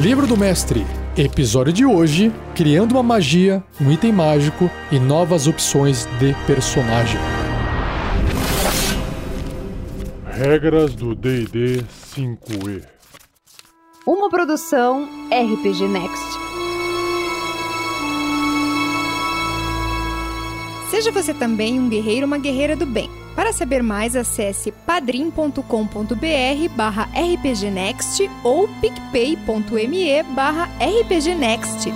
Livro do Mestre, episódio de hoje: Criando uma magia, um item mágico e novas opções de personagem. Regras do DD 5E. Uma produção RPG Next. Seja você também um guerreiro ou uma guerreira do bem. Para saber mais, acesse padrim.com.br barra rpgnext ou picpay.me barra rpgnext.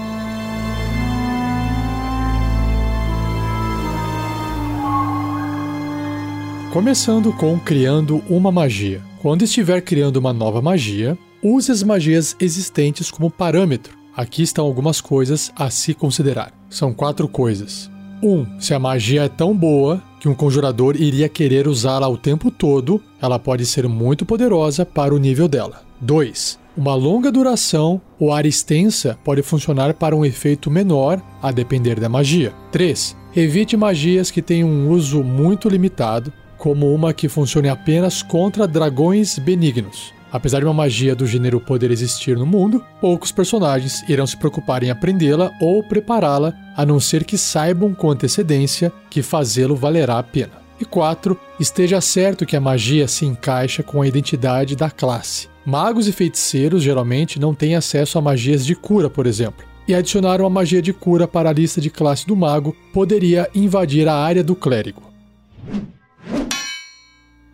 Começando com criando uma magia. Quando estiver criando uma nova magia, use as magias existentes como parâmetro. Aqui estão algumas coisas a se considerar. São quatro coisas. 1. Um, se a magia é tão boa que um conjurador iria querer usá-la o tempo todo, ela pode ser muito poderosa para o nível dela. 2. Uma longa duração ou área extensa pode funcionar para um efeito menor, a depender da magia. 3. Evite magias que tenham um uso muito limitado, como uma que funcione apenas contra dragões benignos. Apesar de uma magia do gênero poder existir no mundo, poucos personagens irão se preocupar em aprendê-la ou prepará-la, a não ser que saibam com antecedência que fazê-lo valerá a pena. E 4. Esteja certo que a magia se encaixa com a identidade da classe. Magos e feiticeiros geralmente não têm acesso a magias de cura, por exemplo. E adicionar uma magia de cura para a lista de classe do mago poderia invadir a área do clérigo.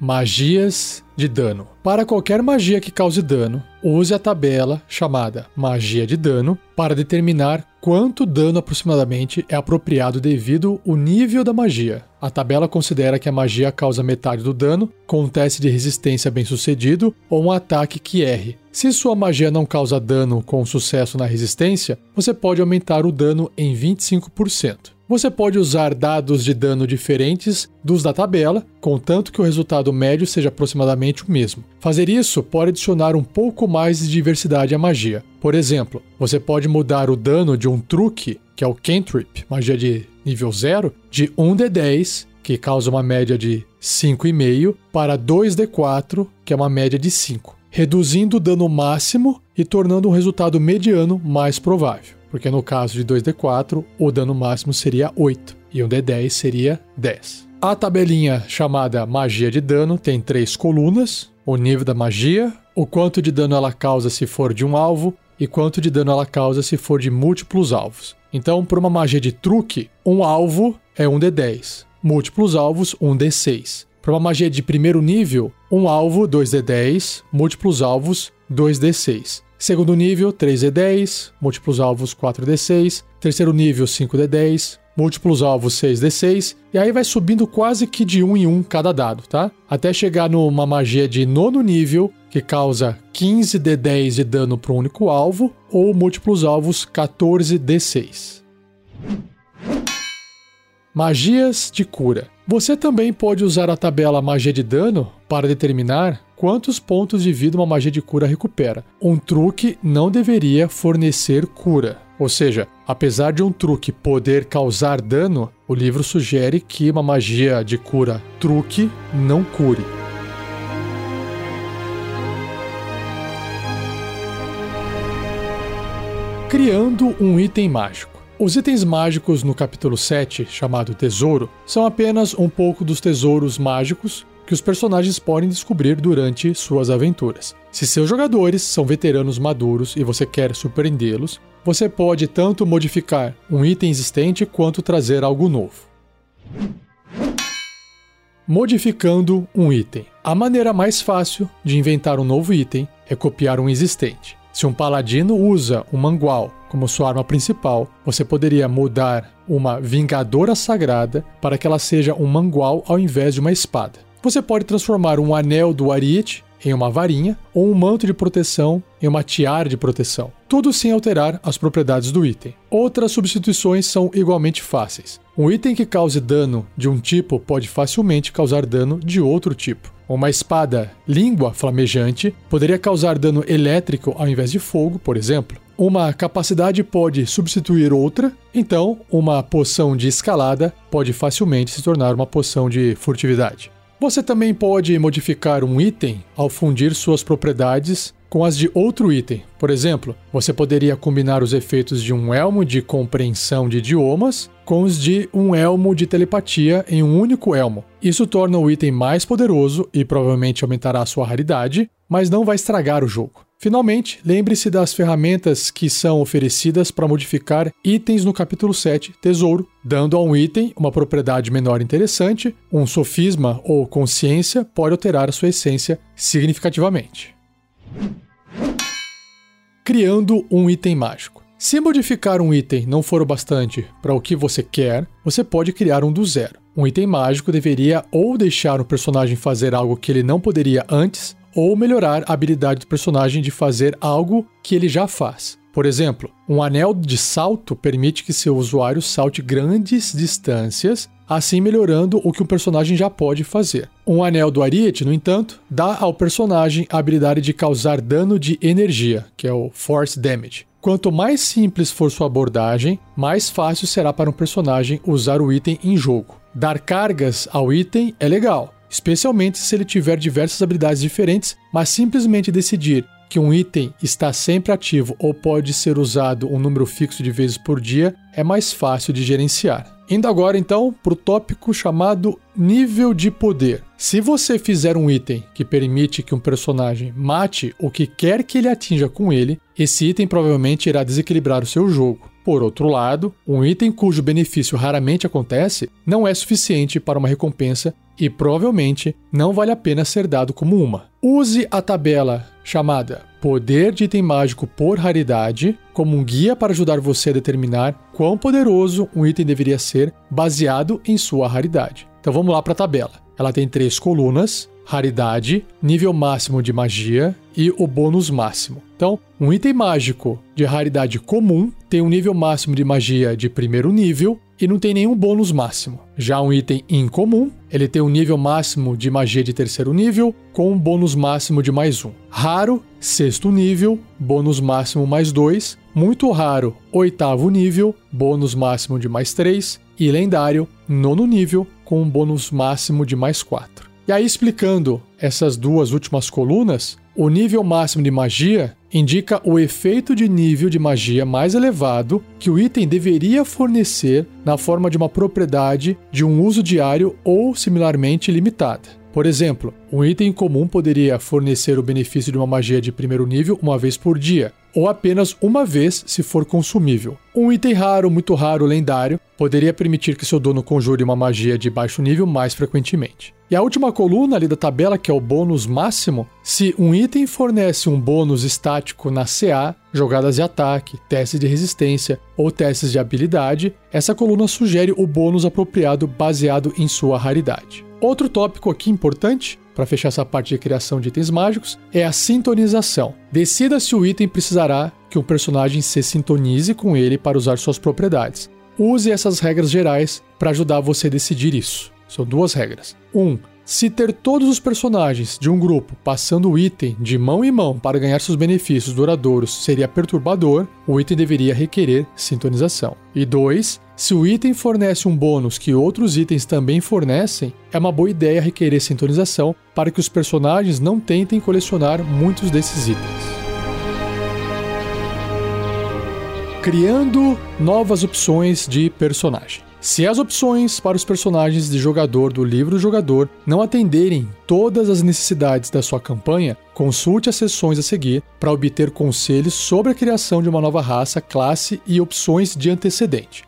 Magias de dano. Para qualquer magia que cause dano, use a tabela chamada Magia de Dano para determinar quanto dano aproximadamente é apropriado devido ao nível da magia. A tabela considera que a magia causa metade do dano com um teste de resistência bem sucedido ou um ataque que erre. Se sua magia não causa dano com sucesso na resistência, você pode aumentar o dano em 25%. Você pode usar dados de dano diferentes dos da tabela, contanto que o resultado médio seja aproximadamente o mesmo. Fazer isso pode adicionar um pouco mais de diversidade à magia. Por exemplo, você pode mudar o dano de um truque, que é o cantrip, magia de nível 0, de 1d10, que causa uma média de 5,5, para 2d4, que é uma média de 5, reduzindo o dano máximo e tornando um resultado mediano mais provável porque no caso de 2d4, o dano máximo seria 8 e um d10 seria 10. A tabelinha chamada magia de dano tem três colunas: o nível da magia, o quanto de dano ela causa se for de um alvo e quanto de dano ela causa se for de múltiplos alvos. Então, por uma magia de truque, um alvo é um d10, múltiplos alvos, um d6. Para uma magia de primeiro nível, um alvo, 2d10, múltiplos alvos, 2d6. Segundo nível, 3D10, múltiplos alvos 4D6. Terceiro nível, 5D10, múltiplos alvos 6D6. E aí vai subindo quase que de um em um cada dado, tá? Até chegar numa magia de nono nível, que causa 15D10 de dano para um único alvo, ou múltiplos alvos 14D6. Magias de cura. Você também pode usar a tabela magia de dano para determinar quantos pontos de vida uma magia de cura recupera. Um truque não deveria fornecer cura. Ou seja, apesar de um truque poder causar dano, o livro sugere que uma magia de cura truque não cure. Criando um item mágico. Os itens mágicos no capítulo 7, chamado Tesouro, são apenas um pouco dos tesouros mágicos que os personagens podem descobrir durante suas aventuras. Se seus jogadores são veteranos maduros e você quer surpreendê-los, você pode tanto modificar um item existente quanto trazer algo novo. Modificando um item. A maneira mais fácil de inventar um novo item é copiar um existente. Se um paladino usa um mangual como sua arma principal, você poderia mudar uma vingadora sagrada para que ela seja um mangual ao invés de uma espada. Você pode transformar um anel do Ariete em uma varinha ou um manto de proteção em uma tiara de proteção, tudo sem alterar as propriedades do item. Outras substituições são igualmente fáceis. Um item que cause dano de um tipo pode facilmente causar dano de outro tipo. Uma espada língua flamejante poderia causar dano elétrico ao invés de fogo, por exemplo. Uma capacidade pode substituir outra, então uma poção de escalada pode facilmente se tornar uma poção de furtividade. Você também pode modificar um item ao fundir suas propriedades com as de outro item. Por exemplo, você poderia combinar os efeitos de um elmo de compreensão de idiomas com os de um elmo de telepatia em um único elmo. Isso torna o item mais poderoso e provavelmente aumentará a sua raridade, mas não vai estragar o jogo. Finalmente, lembre-se das ferramentas que são oferecidas para modificar itens no capítulo 7, Tesouro, dando a um item uma propriedade menor interessante, um sofisma ou consciência pode alterar sua essência significativamente. Criando um item mágico. Se modificar um item não for o bastante para o que você quer, você pode criar um do zero. Um item mágico deveria ou deixar o personagem fazer algo que ele não poderia antes, ou melhorar a habilidade do personagem de fazer algo que ele já faz. Por exemplo, um anel de salto permite que seu usuário salte grandes distâncias, assim melhorando o que o personagem já pode fazer. Um anel do Ariete, no entanto, dá ao personagem a habilidade de causar dano de energia, que é o Force Damage. Quanto mais simples for sua abordagem, mais fácil será para um personagem usar o item em jogo. Dar cargas ao item é legal, especialmente se ele tiver diversas habilidades diferentes, mas simplesmente decidir que um item está sempre ativo ou pode ser usado um número fixo de vezes por dia é mais fácil de gerenciar. Indo agora então para o tópico chamado nível de poder. Se você fizer um item que permite que um personagem mate o que quer que ele atinja com ele, esse item provavelmente irá desequilibrar o seu jogo. Por outro lado, um item cujo benefício raramente acontece não é suficiente para uma recompensa e provavelmente não vale a pena ser dado como uma. Use a tabela chamada Poder de Item Mágico por Raridade como um guia para ajudar você a determinar quão poderoso um item deveria ser baseado em sua raridade. Então vamos lá para a tabela. Ela tem três colunas: raridade, nível máximo de magia e o bônus máximo. Então, um item mágico de raridade comum tem um nível máximo de magia de primeiro nível e não tem nenhum bônus máximo. Já um item incomum, ele tem um nível máximo de magia de terceiro nível, com um bônus máximo de mais um. Raro, sexto nível, bônus máximo mais dois. Muito raro, oitavo nível, bônus máximo de mais três. E lendário, nono nível, com um bônus máximo de mais quatro. E aí, explicando essas duas últimas colunas, o nível máximo de magia indica o efeito de nível de magia mais elevado que o item deveria fornecer na forma de uma propriedade de um uso diário ou similarmente limitada. Por exemplo, um item comum poderia fornecer o benefício de uma magia de primeiro nível uma vez por dia, ou apenas uma vez se for consumível. Um item raro, muito raro, lendário, poderia permitir que seu dono conjure uma magia de baixo nível mais frequentemente. E a última coluna ali da tabela, que é o bônus máximo, se um item fornece um bônus estático na CA, jogadas de ataque, testes de resistência ou testes de habilidade, essa coluna sugere o bônus apropriado baseado em sua raridade. Outro tópico aqui importante para fechar essa parte de criação de itens mágicos, é a sintonização. Decida se o item precisará que um personagem se sintonize com ele para usar suas propriedades. Use essas regras gerais para ajudar você a decidir isso. São duas regras. 1. Um, se ter todos os personagens de um grupo passando o item de mão em mão para ganhar seus benefícios duradouros seria perturbador, o item deveria requerer sintonização. E 2. Se o item fornece um bônus que outros itens também fornecem, é uma boa ideia requerer sintonização para que os personagens não tentem colecionar muitos desses itens. Criando novas opções de personagem. Se as opções para os personagens de jogador do livro do jogador não atenderem todas as necessidades da sua campanha, consulte as sessões a seguir para obter conselhos sobre a criação de uma nova raça, classe e opções de antecedente.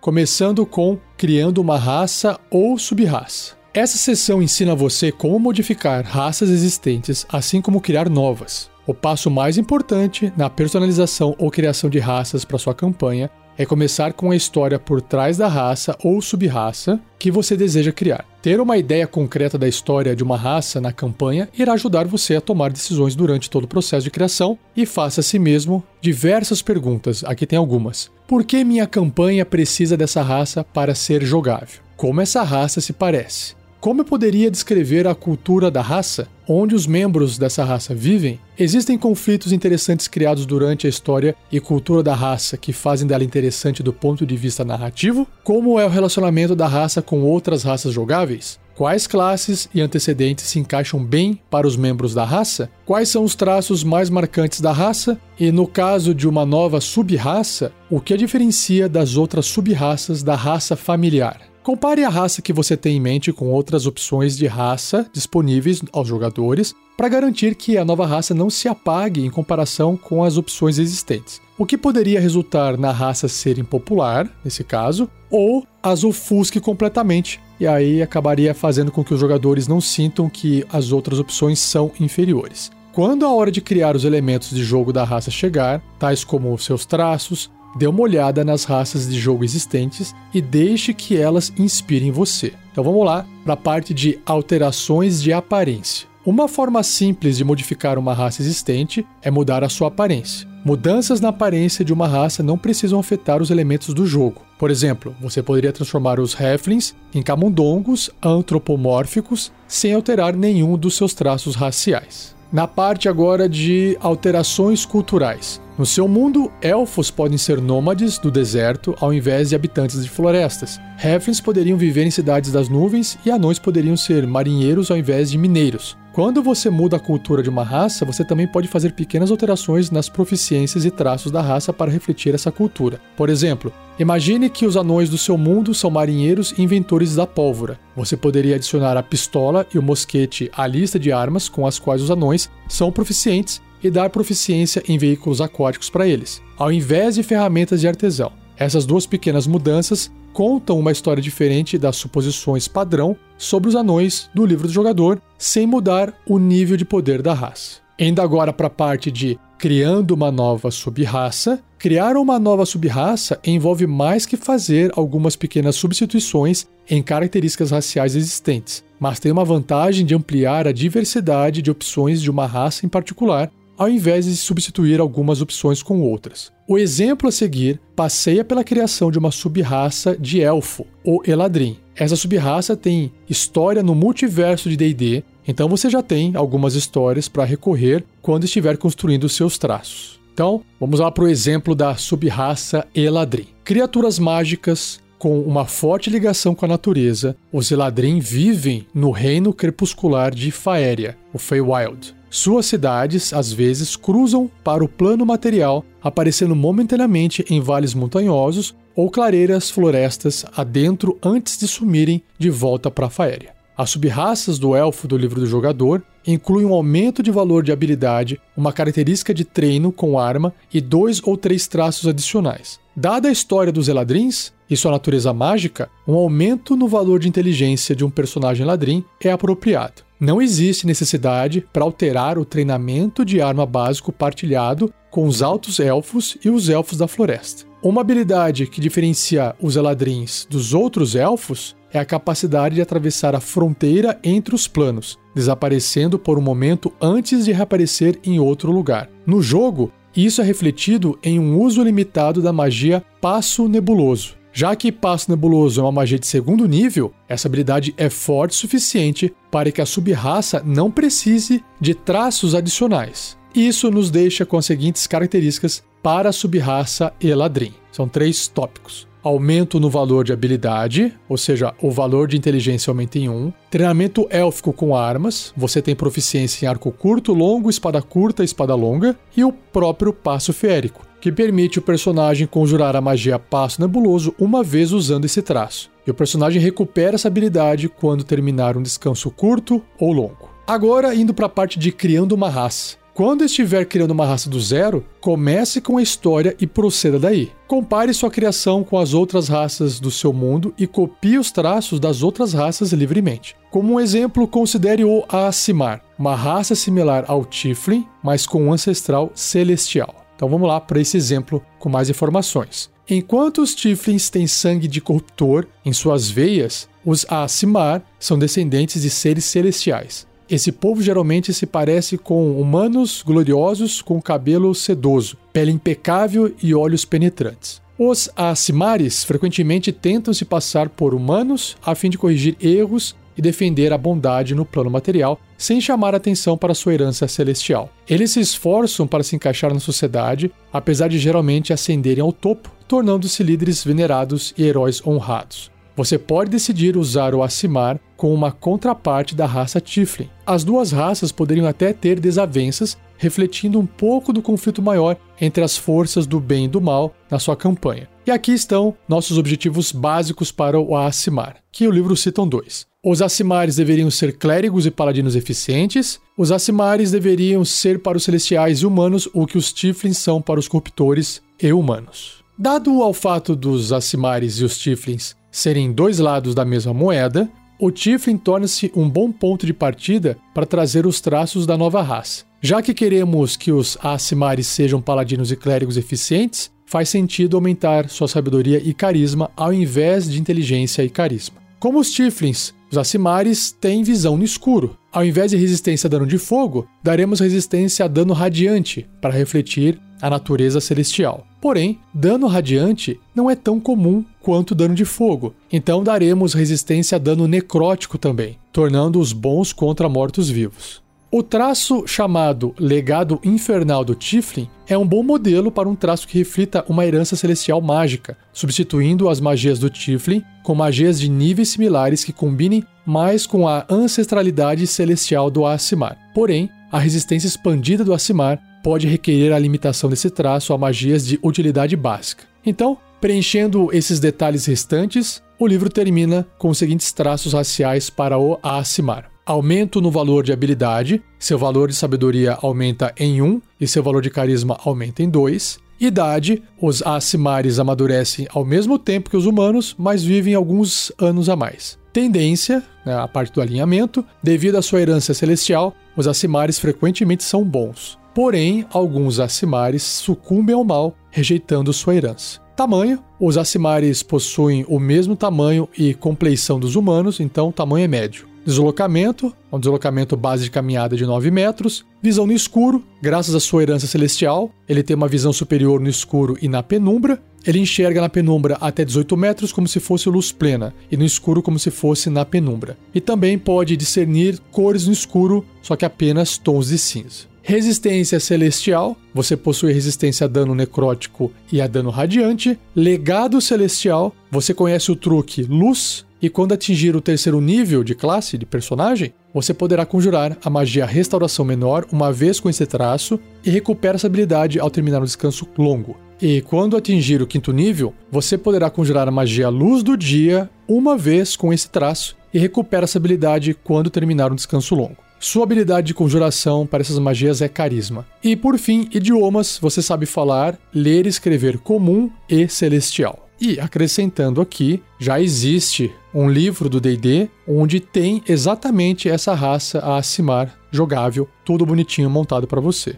Começando com criando uma raça ou subraça. Essa sessão ensina você como modificar raças existentes, assim como criar novas. O passo mais importante na personalização ou criação de raças para sua campanha é começar com a história por trás da raça ou subraça que você deseja criar. Ter uma ideia concreta da história de uma raça na campanha irá ajudar você a tomar decisões durante todo o processo de criação e faça a si mesmo diversas perguntas. Aqui tem algumas. Por que minha campanha precisa dessa raça para ser jogável? Como essa raça se parece? Como eu poderia descrever a cultura da raça? Onde os membros dessa raça vivem? Existem conflitos interessantes criados durante a história e cultura da raça que fazem dela interessante do ponto de vista narrativo? Como é o relacionamento da raça com outras raças jogáveis? Quais classes e antecedentes se encaixam bem para os membros da raça? Quais são os traços mais marcantes da raça? E no caso de uma nova sub-raça, o que a diferencia das outras sub-raças da raça familiar? Compare a raça que você tem em mente com outras opções de raça disponíveis aos jogadores para garantir que a nova raça não se apague em comparação com as opções existentes. O que poderia resultar na raça ser impopular, nesse caso, ou as ofusque completamente, e aí acabaria fazendo com que os jogadores não sintam que as outras opções são inferiores. Quando a hora de criar os elementos de jogo da raça chegar, tais como seus traços, Dê uma olhada nas raças de jogo existentes e deixe que elas inspirem você. Então vamos lá para a parte de alterações de aparência. Uma forma simples de modificar uma raça existente é mudar a sua aparência. Mudanças na aparência de uma raça não precisam afetar os elementos do jogo. Por exemplo, você poderia transformar os Heflins em camundongos antropomórficos sem alterar nenhum dos seus traços raciais. Na parte agora de alterações culturais. No seu mundo, elfos podem ser nômades do deserto ao invés de habitantes de florestas. Heflins poderiam viver em cidades das nuvens e anões poderiam ser marinheiros ao invés de mineiros. Quando você muda a cultura de uma raça, você também pode fazer pequenas alterações nas proficiências e traços da raça para refletir essa cultura. Por exemplo, imagine que os anões do seu mundo são marinheiros e inventores da pólvora. Você poderia adicionar a pistola e o mosquete à lista de armas com as quais os anões são proficientes e dar proficiência em veículos aquáticos para eles, ao invés de ferramentas de artesão. Essas duas pequenas mudanças contam uma história diferente das suposições padrão sobre os anões do livro do jogador, sem mudar o nível de poder da raça. Indo agora para a parte de criando uma nova sub-raça. Criar uma nova sub-raça envolve mais que fazer algumas pequenas substituições em características raciais existentes, mas tem uma vantagem de ampliar a diversidade de opções de uma raça em particular ao invés de substituir algumas opções com outras. O exemplo a seguir passeia pela criação de uma sub-raça de elfo, o Eladrin. Essa sub-raça tem história no multiverso de D&D, então você já tem algumas histórias para recorrer quando estiver construindo seus traços. Então, vamos lá para o exemplo da sub-raça Eladrin. Criaturas mágicas com uma forte ligação com a natureza, os Eladrin vivem no reino crepuscular de Faéria, o Feywild. Suas cidades, às vezes, cruzam para o plano material, aparecendo momentaneamente em vales montanhosos ou clareiras florestas adentro antes de sumirem de volta para a Faéria. As subraças do elfo do livro do jogador incluem um aumento de valor de habilidade, uma característica de treino com arma e dois ou três traços adicionais. Dada a história dos Eladrins e sua natureza mágica, um aumento no valor de inteligência de um personagem ladrim é apropriado. Não existe necessidade para alterar o treinamento de arma básico partilhado com os altos elfos e os elfos da floresta. Uma habilidade que diferencia os Eladrins dos outros elfos é a capacidade de atravessar a fronteira entre os planos, desaparecendo por um momento antes de reaparecer em outro lugar. No jogo, isso é refletido em um uso limitado da magia Passo Nebuloso, já que Passo Nebuloso é uma magia de segundo nível, essa habilidade é forte o suficiente para que a sub-raça não precise de traços adicionais. Isso nos deixa com as seguintes características para a sub-raça Eladrin. São três tópicos. Aumento no valor de habilidade, ou seja, o valor de inteligência aumenta em 1. Treinamento élfico com armas, você tem proficiência em arco curto, longo, espada curta espada longa. E o próprio passo férico, que permite o personagem conjurar a magia Passo Nebuloso uma vez usando esse traço. E o personagem recupera essa habilidade quando terminar um descanso curto ou longo. Agora, indo para a parte de criando uma raça. Quando estiver criando uma raça do zero, comece com a história e proceda daí. Compare sua criação com as outras raças do seu mundo e copie os traços das outras raças livremente. Como um exemplo, considere o Aasimar, uma raça similar ao Tiflin, mas com um ancestral celestial. Então vamos lá para esse exemplo com mais informações. Enquanto os Tiflins têm sangue de corruptor em suas veias, os Aasimar são descendentes de seres celestiais. Esse povo geralmente se parece com humanos gloriosos com cabelo sedoso, pele impecável e olhos penetrantes. Os Aasimares frequentemente tentam se passar por humanos a fim de corrigir erros e defender a bondade no plano material, sem chamar atenção para sua herança celestial. Eles se esforçam para se encaixar na sociedade, apesar de geralmente ascenderem ao topo, tornando-se líderes venerados e heróis honrados. você pode decidir usar o Acimar com uma contraparte da raça Tiflin. As duas raças poderiam até ter desavenças, refletindo um pouco do conflito maior entre as forças do bem e do mal na sua campanha. E aqui estão nossos objetivos básicos para o Acimar, que o livro citam dois. Os Acimares deveriam ser clérigos e paladinos eficientes. Os Acimares deveriam ser para os celestiais e humanos o que os Tiflins são para os corruptores e humanos. Dado ao fato dos Acimares e os Tiflins serem dois lados da mesma moeda, o Tiflin torna-se um bom ponto de partida para trazer os traços da nova raça. Já que queremos que os Acimares sejam paladinos e clérigos eficientes, faz sentido aumentar sua sabedoria e carisma ao invés de inteligência e carisma. Como os Tiflins, os Acimares têm visão no escuro. Ao invés de resistência a dano de fogo, daremos resistência a dano radiante para refletir a natureza celestial. Porém, dano radiante não é tão comum quanto dano de fogo, então daremos resistência a dano necrótico também, tornando os bons contra mortos-vivos. O traço chamado Legado Infernal do Tiflin é um bom modelo para um traço que reflita uma herança celestial mágica, substituindo as magias do Tiflin com magias de níveis similares que combinem mais com a ancestralidade celestial do Asimar. Porém, a resistência expandida do Asimar pode requerer a limitação desse traço a magias de utilidade básica. Então, preenchendo esses detalhes restantes, o livro termina com os seguintes traços raciais para o Asimar aumento no valor de habilidade, seu valor de sabedoria aumenta em 1 e seu valor de carisma aumenta em 2. Idade, os Asimares amadurecem ao mesmo tempo que os humanos, mas vivem alguns anos a mais. Tendência, né, a parte do alinhamento, devido à sua herança celestial, os Asimares frequentemente são bons. Porém, alguns Asimares sucumbem ao mal, rejeitando sua herança. Tamanho: os Asimares possuem o mesmo tamanho e compleição dos humanos, então o tamanho é médio. Deslocamento, um deslocamento base de caminhada de 9 metros. Visão no escuro, graças à sua herança celestial, ele tem uma visão superior no escuro e na penumbra. Ele enxerga na penumbra até 18 metros como se fosse luz plena, e no escuro como se fosse na penumbra. E também pode discernir cores no escuro, só que apenas tons de cinza. Resistência celestial, você possui resistência a dano necrótico e a dano radiante. Legado celestial, você conhece o truque luz, e quando atingir o terceiro nível de classe de personagem, você poderá conjurar a magia Restauração Menor uma vez com esse traço e recupera essa habilidade ao terminar o descanso longo. E quando atingir o quinto nível, você poderá conjurar a magia Luz do Dia uma vez com esse traço e recupera essa habilidade quando terminar um descanso longo. Sua habilidade de conjuração para essas magias é carisma. E por fim, idiomas, você sabe falar, ler e escrever comum e celestial. E acrescentando aqui, já existe um livro do D&D onde tem exatamente essa raça a Acimar jogável, tudo bonitinho montado para você.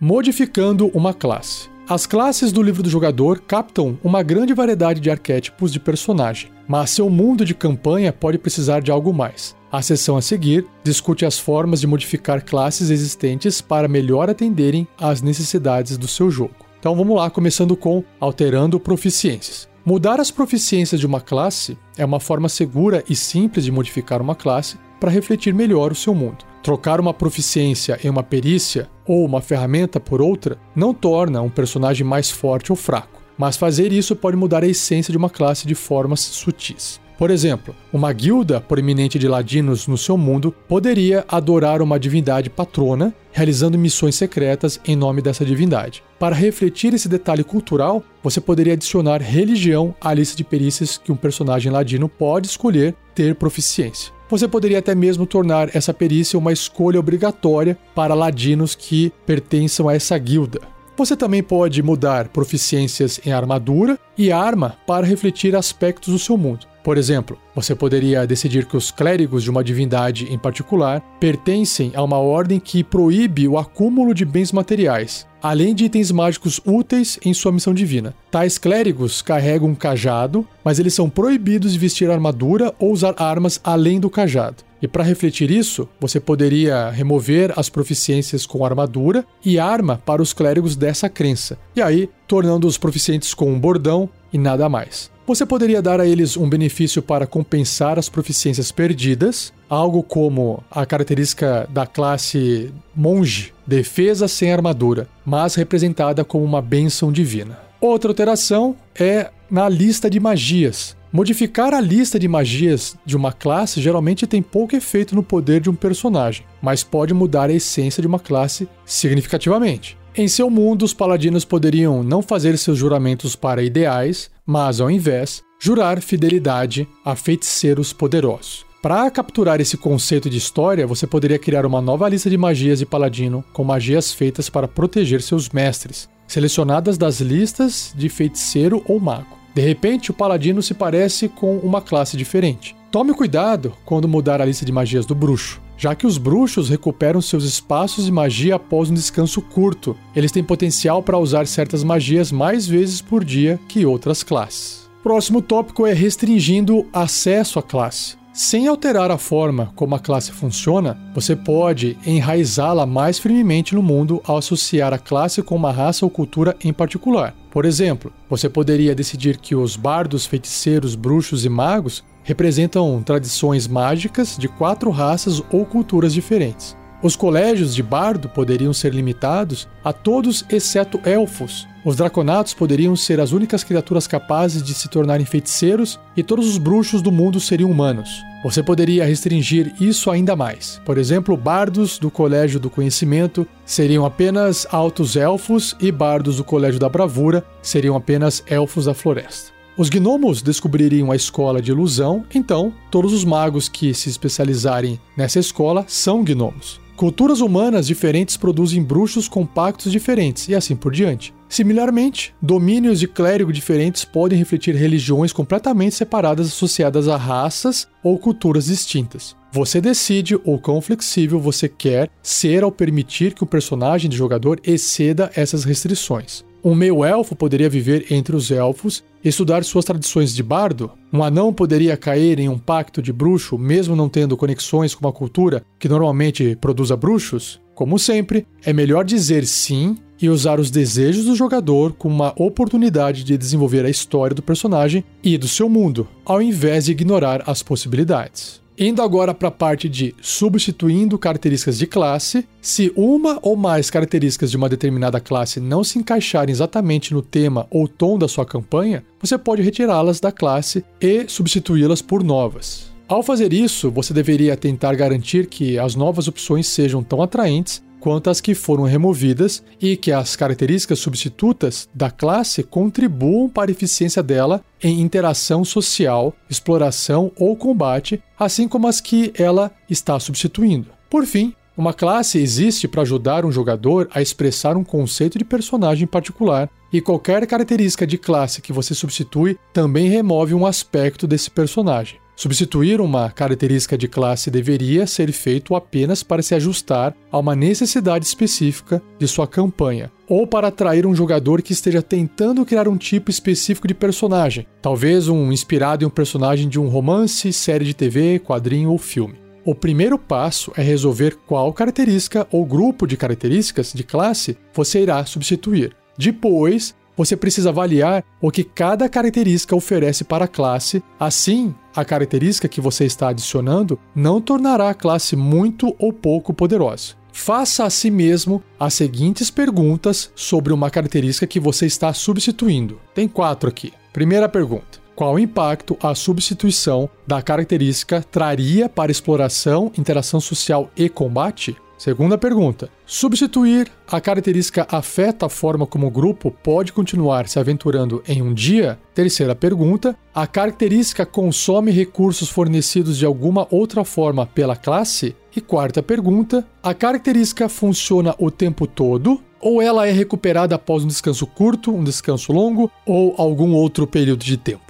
Modificando uma classe. As classes do livro do jogador captam uma grande variedade de arquétipos de personagem, mas seu mundo de campanha pode precisar de algo mais. A sessão a seguir discute as formas de modificar classes existentes para melhor atenderem às necessidades do seu jogo. Então vamos lá, começando com alterando proficiências. Mudar as proficiências de uma classe é uma forma segura e simples de modificar uma classe para refletir melhor o seu mundo. Trocar uma proficiência em uma perícia ou uma ferramenta por outra não torna um personagem mais forte ou fraco, mas fazer isso pode mudar a essência de uma classe de formas sutis. Por exemplo, uma guilda proeminente de ladinos no seu mundo poderia adorar uma divindade patrona, realizando missões secretas em nome dessa divindade. Para refletir esse detalhe cultural, você poderia adicionar religião à lista de perícias que um personagem ladino pode escolher ter proficiência. Você poderia até mesmo tornar essa perícia uma escolha obrigatória para ladinos que pertençam a essa guilda. Você também pode mudar proficiências em armadura e arma para refletir aspectos do seu mundo. Por exemplo, você poderia decidir que os clérigos de uma divindade em particular pertencem a uma ordem que proíbe o acúmulo de bens materiais, além de itens mágicos úteis em sua missão divina. Tais clérigos carregam um cajado, mas eles são proibidos de vestir armadura ou usar armas além do cajado. E para refletir isso, você poderia remover as proficiências com armadura e arma para os clérigos dessa crença, e aí tornando-os proficientes com um bordão e nada mais. Você poderia dar a eles um benefício para compensar as proficiências perdidas, algo como a característica da classe monge, defesa sem armadura, mas representada como uma bênção divina. Outra alteração é na lista de magias. Modificar a lista de magias de uma classe geralmente tem pouco efeito no poder de um personagem, mas pode mudar a essência de uma classe significativamente. Em seu mundo, os paladinos poderiam não fazer seus juramentos para ideais, mas ao invés, jurar fidelidade a feiticeiros poderosos. Para capturar esse conceito de história, você poderia criar uma nova lista de magias de paladino com magias feitas para proteger seus mestres, selecionadas das listas de feiticeiro ou mago. De repente, o paladino se parece com uma classe diferente. Tome cuidado quando mudar a lista de magias do bruxo já que os bruxos recuperam seus espaços de magia após um descanso curto. Eles têm potencial para usar certas magias mais vezes por dia que outras classes. Próximo tópico é restringindo acesso à classe. Sem alterar a forma como a classe funciona, você pode enraizá-la mais firmemente no mundo ao associar a classe com uma raça ou cultura em particular. Por exemplo, você poderia decidir que os bardos, feiticeiros, bruxos e magos representam tradições mágicas de quatro raças ou culturas diferentes. Os colégios de bardo poderiam ser limitados a todos exceto elfos. Os draconatos poderiam ser as únicas criaturas capazes de se tornarem feiticeiros e todos os bruxos do mundo seriam humanos. Você poderia restringir isso ainda mais. Por exemplo, bardos do Colégio do Conhecimento seriam apenas altos elfos e bardos do Colégio da Bravura seriam apenas elfos da floresta. Os gnomos descobririam a escola de ilusão, então todos os magos que se especializarem nessa escola são gnomos. Culturas humanas diferentes produzem bruxos compactos diferentes e assim por diante. Similarmente, domínios de clérigo diferentes podem refletir religiões completamente separadas associadas a raças ou culturas distintas. Você decide o quão flexível você quer ser ao permitir que o personagem de jogador exceda essas restrições. Um meio-elfo poderia viver entre os elfos e estudar suas tradições de bardo. Um anão poderia cair em um pacto de bruxo, mesmo não tendo conexões com uma cultura que normalmente produza bruxos. Como sempre, é melhor dizer sim e usar os desejos do jogador como uma oportunidade de desenvolver a história do personagem e do seu mundo, ao invés de ignorar as possibilidades. Indo agora para a parte de substituindo características de classe, se uma ou mais características de uma determinada classe não se encaixarem exatamente no tema ou tom da sua campanha, você pode retirá-las da classe e substituí-las por novas. Ao fazer isso, você deveria tentar garantir que as novas opções sejam tão atraentes quanto as que foram removidas e que as características substitutas da classe contribuam para a eficiência dela em interação social, exploração ou combate, assim como as que ela está substituindo. Por fim, uma classe existe para ajudar um jogador a expressar um conceito de personagem particular, e qualquer característica de classe que você substitui também remove um aspecto desse personagem. Substituir uma característica de classe deveria ser feito apenas para se ajustar a uma necessidade específica de sua campanha, ou para atrair um jogador que esteja tentando criar um tipo específico de personagem, talvez um inspirado em um personagem de um romance, série de TV, quadrinho ou filme. O primeiro passo é resolver qual característica ou grupo de características de classe você irá substituir. Depois, você precisa avaliar o que cada característica oferece para a classe. Assim, a característica que você está adicionando não tornará a classe muito ou pouco poderosa. Faça a si mesmo as seguintes perguntas sobre uma característica que você está substituindo. Tem quatro aqui. Primeira pergunta: qual impacto a substituição da característica traria para exploração, interação social e combate? Segunda pergunta: substituir a característica afeta a forma como o grupo pode continuar se aventurando em um dia? Terceira pergunta: a característica consome recursos fornecidos de alguma outra forma pela classe? E quarta pergunta: a característica funciona o tempo todo? Ou ela é recuperada após um descanso curto, um descanso longo ou algum outro período de tempo?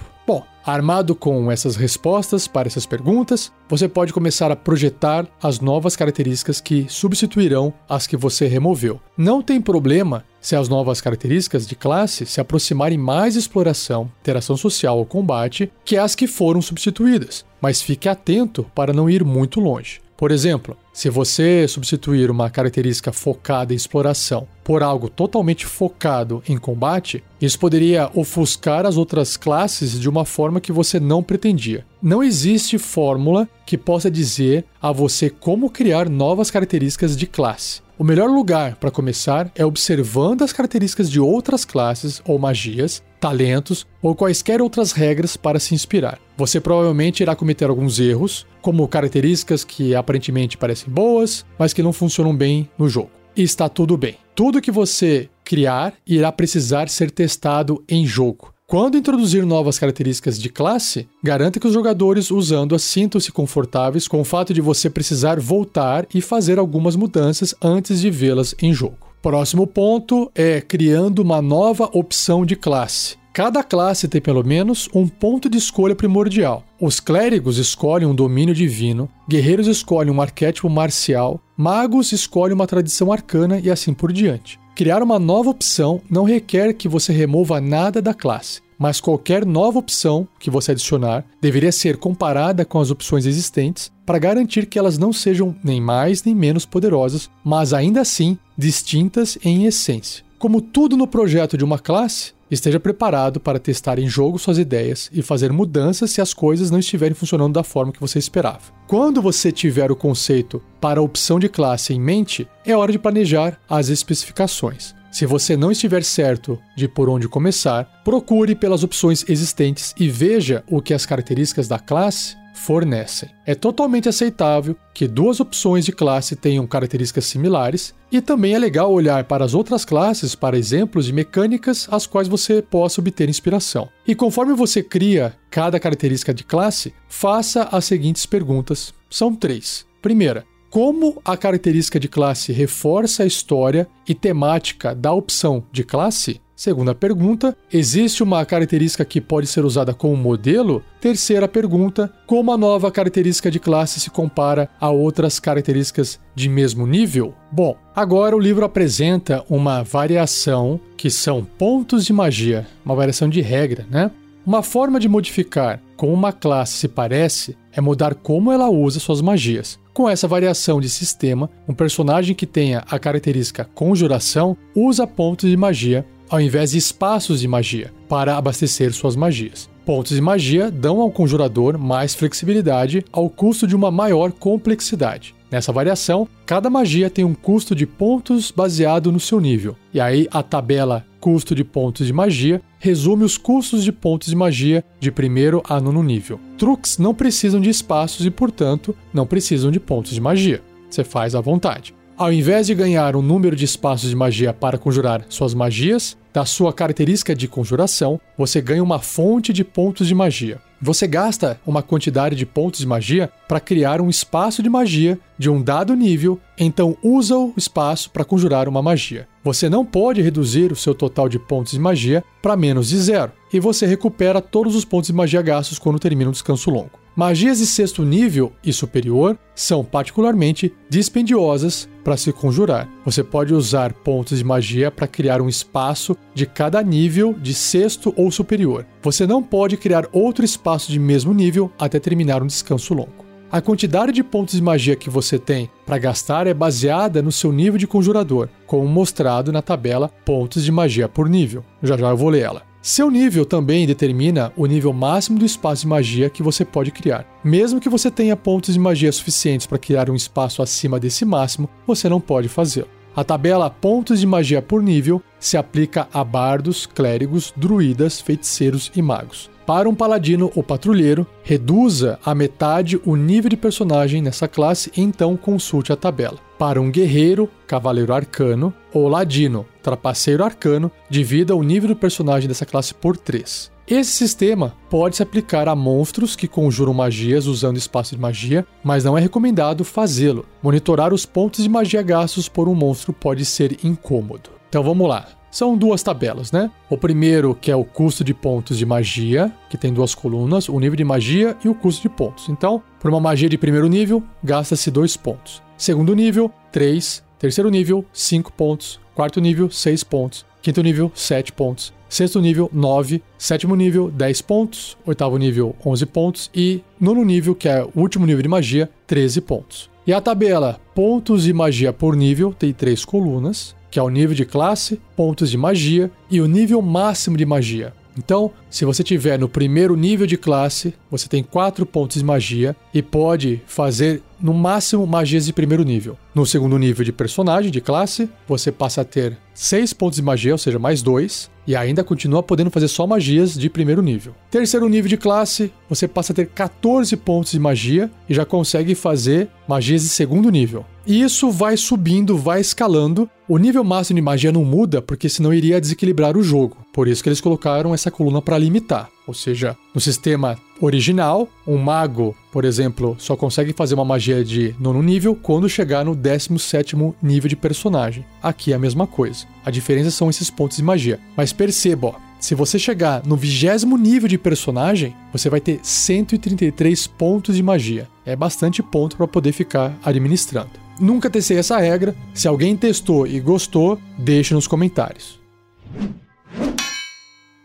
Armado com essas respostas para essas perguntas, você pode começar a projetar as novas características que substituirão as que você removeu. Não tem problema se as novas características de classe se aproximarem mais exploração, interação social ou combate que as que foram substituídas, mas fique atento para não ir muito longe. Por exemplo, se você substituir uma característica focada em exploração por algo totalmente focado em combate, isso poderia ofuscar as outras classes de uma forma que você não pretendia. Não existe fórmula que possa dizer a você como criar novas características de classe. o melhor lugar para começar é observando as características de outras classes ou magias, talentos ou quaisquer outras regras para se inspirar. Você provavelmente irá cometer alguns erros, como características que aparentemente parecem boas, mas que não funcionam bem no jogo. E está tudo bem. Tudo que você criar irá precisar ser testado em jogo. Quando introduzir novas características de classe, garanta que os jogadores usando-as sintam-se confortáveis com o fato de você precisar voltar e fazer algumas mudanças antes de vê-las em jogo. Próximo ponto é criando uma nova opção de classe. Cada classe tem pelo menos um ponto de escolha primordial. Os clérigos escolhem um domínio divino, guerreiros escolhem um arquétipo marcial, magos escolhem uma tradição arcana e assim por diante. Criar uma nova opção não requer que você remova nada da classe, mas qualquer nova opção que você adicionar deveria ser comparada com as opções existentes para garantir que elas não sejam nem mais nem menos poderosas, mas ainda assim distintas em essência. Como tudo no projeto de uma classe, esteja preparado para testar em jogo suas ideias e fazer mudanças se as coisas não estiverem funcionando da forma que você esperava. Quando você tiver o conceito para a opção de classe em mente, é hora de planejar as especificações. Se você não estiver certo de por onde começar, procure pelas opções existentes e veja o que as características da classe fornecem. É totalmente aceitável que duas opções de classe tenham características similares, e também é legal olhar para as outras classes para exemplos de mecânicas às quais você possa obter inspiração. E conforme você cria cada característica de classe, faça as seguintes perguntas. São três. Primeira, como a característica de classe reforça a história e temática da opção de classe? Segunda pergunta: existe uma característica que pode ser usada como modelo? Terceira pergunta: como a nova característica de classe se compara a outras características de mesmo nível? Bom, agora o livro apresenta uma variação que são pontos de magia, uma variação de regra, né? Uma forma de modificar como uma classe se parece é mudar como ela usa suas magias. Com essa variação de sistema, um personagem que tenha a característica conjuração usa pontos de magia ao invés de espaços de magia, para abastecer suas magias. Pontos de magia dão ao conjurador mais flexibilidade ao custo de uma maior complexidade. Nessa variação, cada magia tem um custo de pontos baseado no seu nível. E aí a tabela custo de pontos de magia resume os custos de pontos de magia de primeiro a nono nível. Truques não precisam de espaços e, portanto, não precisam de pontos de magia. Você faz à vontade. Ao invés de ganhar um número de espaços de magia para conjurar suas magias, da sua característica de conjuração, você ganha uma fonte de pontos de magia. Você gasta uma quantidade de pontos de magia para criar um espaço de magia de um dado nível, então usa o espaço para conjurar uma magia. Você não pode reduzir o seu total de pontos de magia para menos de zero, e você recupera todos os pontos de magia gastos quando termina um descanso longo. Magias de sexto nível e superior são particularmente dispendiosas para se conjurar. Você pode usar pontos de magia para criar um espaço de cada nível de sexto ou superior. Você não pode criar outro espaço de mesmo nível até terminar um descanso longo. A quantidade de pontos de magia que você tem para gastar é baseada no seu nível de conjurador, como mostrado na tabela Pontos de Magia por nível. Já já eu vou ler ela. Seu nível também determina o nível máximo do espaço de magia que você pode criar. Mesmo que você tenha pontos de magia suficientes para criar um espaço acima desse máximo, você não pode fazê-lo. A tabela pontos de magia por nível se aplica a bardos, clérigos, druidas, feiticeiros e magos. Para um paladino ou patrulheiro, reduza a metade o nível de personagem nessa classe e então consulte a tabela. Para um guerreiro, cavaleiro arcano ou ladino, trapaceiro arcano, divida o nível do personagem dessa classe por 3. Esse sistema pode se aplicar a monstros que conjuram magias usando espaço de magia, mas não é recomendado fazê-lo. Monitorar os pontos de magia gastos por um monstro pode ser incômodo. Então vamos lá são duas tabelas, né? O primeiro, que é o custo de pontos de magia, que tem duas colunas, o nível de magia e o custo de pontos. Então, por uma magia de primeiro nível, gasta-se dois pontos. Segundo nível, 3. Terceiro nível, 5 pontos. Quarto nível, 6 pontos. Quinto nível, 7 pontos. Sexto nível, 9. Sétimo nível, 10 pontos. Oitavo nível, 11 pontos. E nono nível, que é o último nível de magia, 13 pontos. E a tabela pontos de magia por nível tem três colunas que é o nível de classe, pontos de magia e o nível máximo de magia. Então, se você tiver no primeiro nível de classe, você tem 4 pontos de magia e pode fazer no máximo magias de primeiro nível. No segundo nível de personagem, de classe, você passa a ter 6 pontos de magia, ou seja, mais 2, e ainda continua podendo fazer só magias de primeiro nível. Terceiro nível de classe, você passa a ter 14 pontos de magia e já consegue fazer magias de segundo nível. E isso vai subindo, vai escalando. O nível máximo de magia não muda, porque senão iria desequilibrar o jogo. Por isso que eles colocaram essa coluna para limitar. Ou seja, no sistema original, um mago, por exemplo, só consegue fazer uma magia de nono nível quando chegar no 17 nível de personagem. Aqui é a mesma coisa. A diferença são esses pontos de magia. Mas perceba, ó, se você chegar no vigésimo nível de personagem, você vai ter 133 pontos de magia. É bastante ponto para poder ficar administrando. Nunca testei essa regra. Se alguém testou e gostou, deixe nos comentários.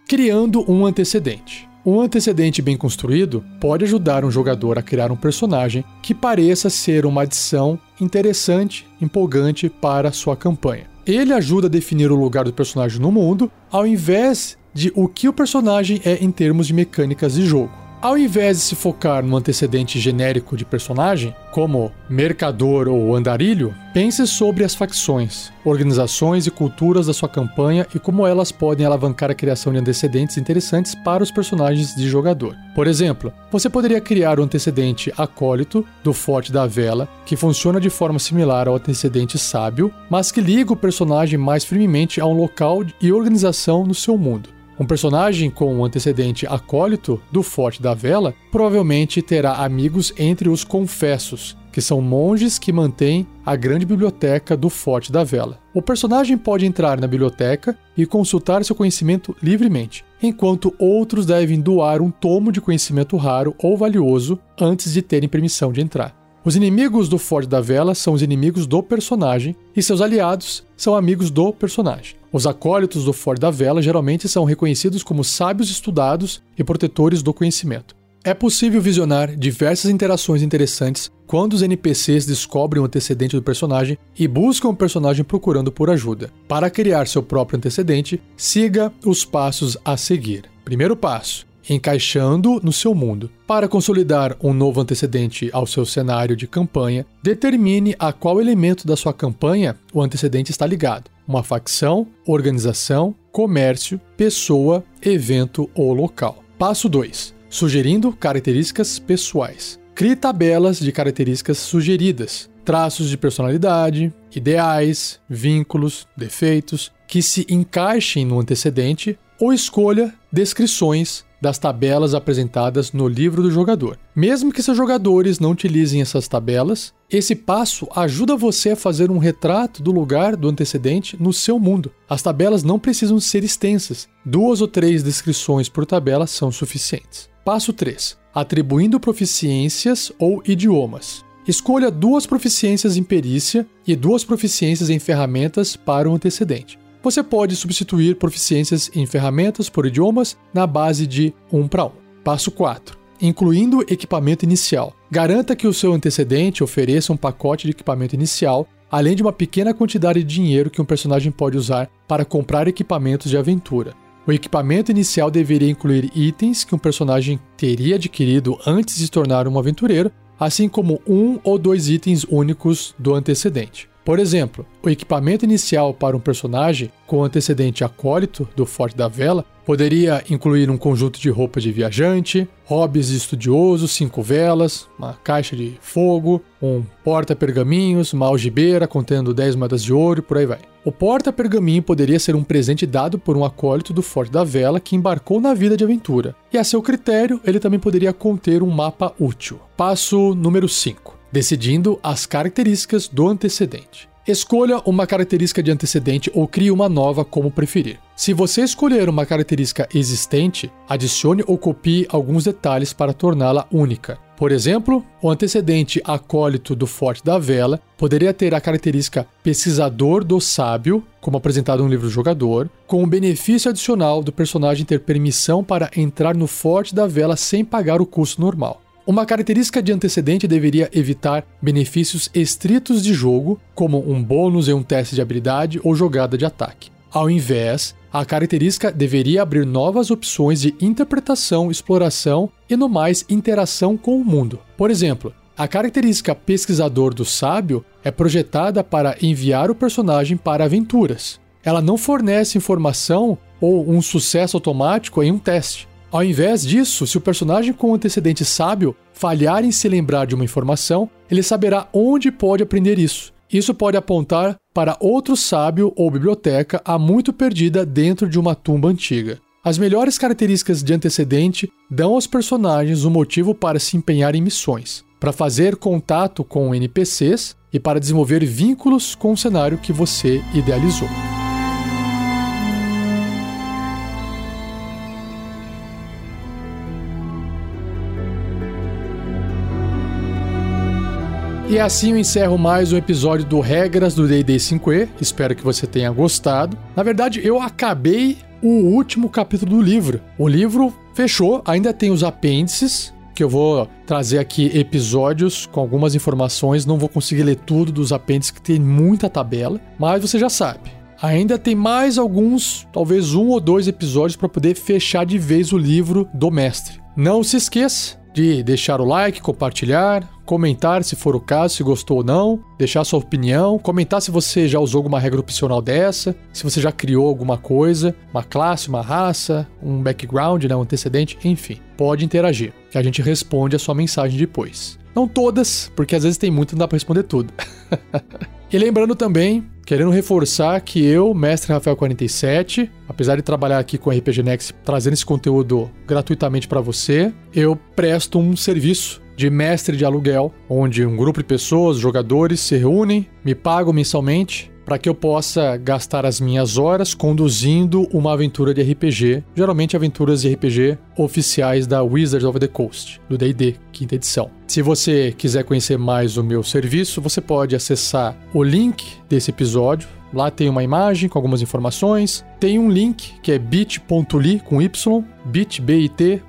Criando um antecedente. Um antecedente bem construído pode ajudar um jogador a criar um personagem que pareça ser uma adição interessante, empolgante para sua campanha. Ele ajuda a definir o lugar do personagem no mundo, ao invés de o que o personagem é em termos de mecânicas de jogo. Ao invés de se focar no antecedente genérico de personagem, como mercador ou andarilho, pense sobre as facções, organizações e culturas da sua campanha e como elas podem alavancar a criação de antecedentes interessantes para os personagens de jogador. Por exemplo, você poderia criar o antecedente acólito do Forte da Vela, que funciona de forma similar ao antecedente sábio, mas que liga o personagem mais firmemente a um local e organização no seu mundo. Um personagem com um antecedente acólito do Forte da Vela provavelmente terá amigos entre os confessos, que são monges que mantêm a grande biblioteca do Forte da Vela. O personagem pode entrar na biblioteca e consultar seu conhecimento livremente, enquanto outros devem doar um tomo de conhecimento raro ou valioso antes de terem permissão de entrar. Os inimigos do Forte da Vela são os inimigos do personagem e seus aliados são amigos do personagem. Os acólitos do Forte da Vela geralmente são reconhecidos como sábios estudados e protetores do conhecimento. É possível visionar diversas interações interessantes quando os NPCs descobrem o antecedente do personagem e buscam o personagem procurando por ajuda. Para criar seu próprio antecedente, siga os passos a seguir. Primeiro passo: encaixando no seu mundo. Para consolidar um novo antecedente ao seu cenário de campanha, determine a qual elemento da sua campanha o antecedente está ligado: uma facção, organização, comércio, pessoa, evento ou local. Passo 2: sugerindo características pessoais. Crie tabelas de características sugeridas, traços de personalidade, ideais, vínculos, defeitos que se encaixem no antecedente ou escolha descrições das tabelas apresentadas no livro do jogador. Mesmo que seus jogadores não utilizem essas tabelas, esse passo ajuda você a fazer um retrato do lugar do antecedente no seu mundo. As tabelas não precisam ser extensas, duas ou três descrições por tabela são suficientes. Passo 3: atribuindo proficiências ou idiomas. Escolha duas proficiências em perícia e duas proficiências em ferramentas para o antecedente. Você pode substituir proficiências em ferramentas por idiomas na base de 1 para 1. Passo 4. Incluindo equipamento inicial. Garanta que o seu antecedente ofereça um pacote de equipamento inicial, além de uma pequena quantidade de dinheiro que um personagem pode usar para comprar equipamentos de aventura. O equipamento inicial deveria incluir itens que um personagem teria adquirido antes de se tornar um aventureiro, assim como um ou dois itens únicos do antecedente. Por exemplo, o equipamento inicial para um personagem com antecedente acólito do Forte da Vela poderia incluir um conjunto de roupa de viajante, hobbies de estudioso, cinco velas, uma caixa de fogo, um porta-pergaminhos, uma algibeira contendo 10 moedas de ouro e por aí vai. O porta-pergaminho poderia ser um presente dado por um acólito do Forte da Vela que embarcou na vida de aventura. E a seu critério, ele também poderia conter um mapa útil. Passo número 5 decidindo as características do antecedente. Escolha uma característica de antecedente ou crie uma nova como preferir. Se você escolher uma característica existente, adicione ou copie alguns detalhes para torná-la única. Por exemplo, o antecedente acólito do Forte da Vela poderia ter a característica pesquisador do sábio, como apresentado no livro do jogador, com o benefício adicional do personagem ter permissão para entrar no Forte da Vela sem pagar o custo normal. Uma característica de antecedente deveria evitar benefícios estritos de jogo, como um bônus em um teste de habilidade ou jogada de ataque. Ao invés, a característica deveria abrir novas opções de interpretação, exploração e, no mais, interação com o mundo. Por exemplo, a característica pesquisador do sábio é projetada para enviar o personagem para aventuras. Ela não fornece informação ou um sucesso automático em um teste. Ao invés disso, se o personagem com antecedente sábio falhar em se lembrar de uma informação, ele saberá onde pode aprender isso. Isso pode apontar para outro sábio ou biblioteca há muito perdida dentro de uma tumba antiga. As melhores características de antecedente dão aos personagens um motivo para se empenhar em missões, para fazer contato com NPCs e para desenvolver vínculos com o cenário que você idealizou. E assim eu encerro mais um episódio do Regras do D&D 5e. Espero que você tenha gostado. Na verdade, eu acabei o último capítulo do livro. O livro fechou, ainda tem os apêndices, que eu vou trazer aqui episódios com algumas informações. Não vou conseguir ler tudo dos apêndices, que tem muita tabela, mas você já sabe. Ainda tem mais alguns, talvez um ou dois episódios para poder fechar de vez o livro do mestre. Não se esqueça de deixar o like, compartilhar, comentar se for o caso, se gostou ou não, deixar sua opinião, comentar se você já usou alguma regra opcional dessa, se você já criou alguma coisa, uma classe, uma raça, um background, né, um antecedente, enfim. Pode interagir, que a gente responde a sua mensagem depois. Não todas, porque às vezes tem muito e não dá para responder tudo. e lembrando também, querendo reforçar que eu, mestre Rafael 47, apesar de trabalhar aqui com RPG Next trazendo esse conteúdo gratuitamente para você, eu presto um serviço de mestre de aluguel, onde um grupo de pessoas, jogadores, se reúnem, me pagam mensalmente para que eu possa gastar as minhas horas conduzindo uma aventura de RPG, geralmente aventuras de RPG oficiais da Wizards of the Coast, do D&D, quinta edição. Se você quiser conhecer mais o meu serviço, você pode acessar o link desse episódio. Lá tem uma imagem com algumas informações. Tem um link que é bit.ly com y, bit.ly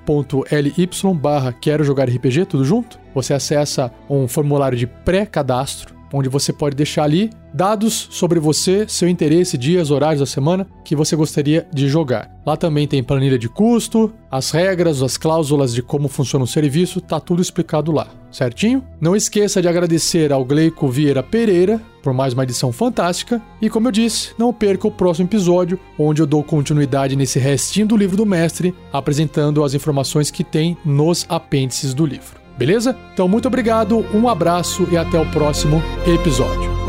barra quero jogar RPG, tudo junto. Você acessa um formulário de pré-cadastro onde você pode deixar ali dados sobre você, seu interesse, dias, horários da semana que você gostaria de jogar. Lá também tem planilha de custo, as regras, as cláusulas de como funciona o serviço, tá tudo explicado lá, certinho? Não esqueça de agradecer ao Gleico Vieira Pereira por mais uma edição fantástica e como eu disse, não perca o próximo episódio onde eu dou continuidade nesse restinho do livro do mestre, apresentando as informações que tem nos apêndices do livro. Beleza? Então, muito obrigado, um abraço e até o próximo episódio.